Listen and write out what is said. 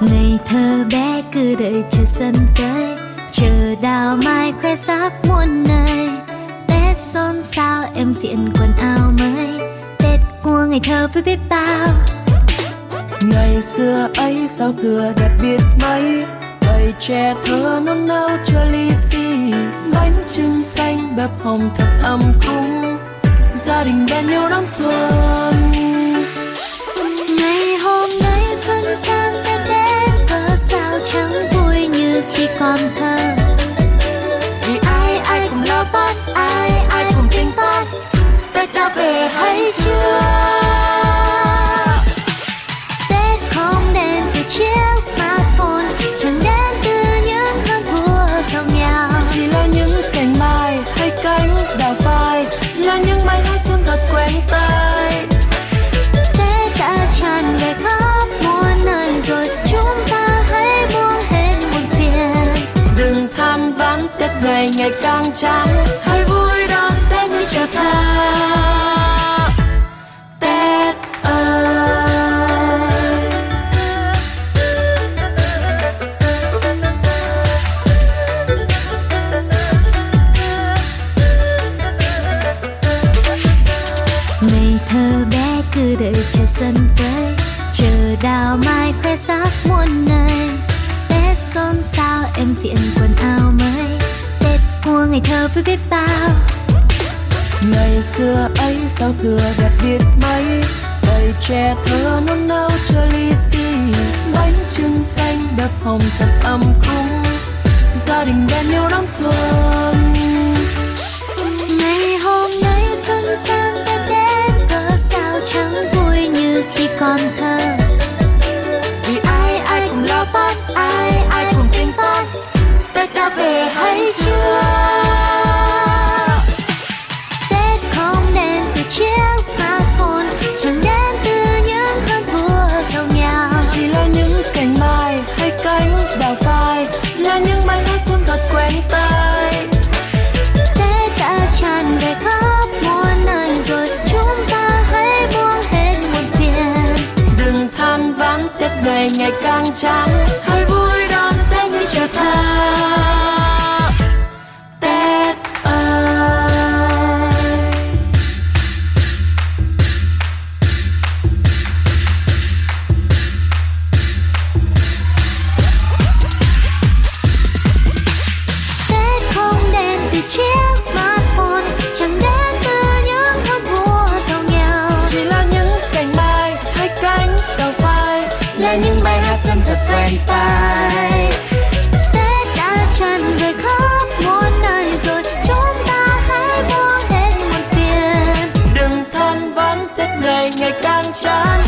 ngày thơ bé, cứ đợi chờ xuân tới. Chờ đào mai khoe sắc muôn nơi. Tết xôn xao, em diện quần áo mới. Tết của ngày thơ với biết bao. Ngày xưa ấy, sao thừa đẹp biết mấy? Thời trẻ thơ nôn nao cho ly xì bánh trưng xanh bếp hồng thật ấm cúng. Gia đình bên nhau đón xuân. Ngày hôm nay xuân sang ta đến thơ sao chẳng vui như khi còn thơ. Vì ai ai cũng lo toan ai ai cũng tính toán tết đã về hay chưa? Ngày ngày càng trắng hãy vui đón tết như chờ ta. tết ơi. Ngày thơ bé cứ đợi chờ xuân tới, chờ đào mai khoe sắc muôn nơi. Tết xôn xao em diện quần áo mới ngày thơ với biết bao. Ngày xưa ấy sao thừa đẹp biết mấy? Đầy trẻ thơ nôn nao chờ ly xì bánh trưng xanh bếp hồng thật ấm cúng. Gia đình bên nhau đón xuân. Ngày hôm nay xuân sang tết đến thơ sao chẳng vui như khi còn thơ ngày ngày càng trắng hãy vui đón tết như chờ ta. tết ơi tết không đến từ chiếc là những bài hát dân thật quen tai. Tết đã tràn về khắp muôn nơi rồi Chúng ta hãy buông hết muộn phiền Đừng than vãn Tết ngày ngày càng chán